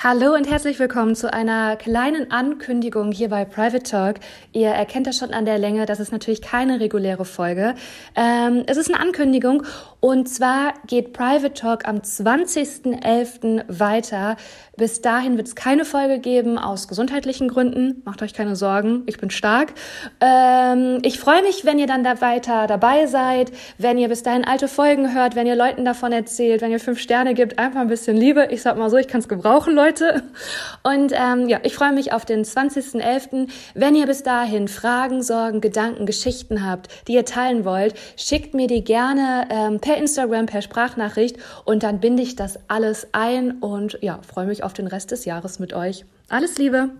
Hallo und herzlich willkommen zu einer kleinen Ankündigung hier bei Private Talk. Ihr erkennt das schon an der Länge, das ist natürlich keine reguläre Folge. Ähm, es ist eine Ankündigung und zwar geht Private Talk am 20.11. weiter. Bis dahin wird es keine Folge geben aus gesundheitlichen Gründen. Macht euch keine Sorgen, ich bin stark. Ähm, ich freue mich, wenn ihr dann da weiter dabei seid, wenn ihr bis dahin alte Folgen hört, wenn ihr Leuten davon erzählt, wenn ihr fünf Sterne gibt, einfach ein bisschen Liebe. Ich sag mal so, ich kann es gebrauchen, Leute. Leute. Und ähm, ja, ich freue mich auf den 20.11. Wenn ihr bis dahin Fragen, Sorgen, Gedanken, Geschichten habt, die ihr teilen wollt, schickt mir die gerne ähm, per Instagram, per Sprachnachricht und dann binde ich das alles ein und ja, freue mich auf den Rest des Jahres mit euch. Alles Liebe!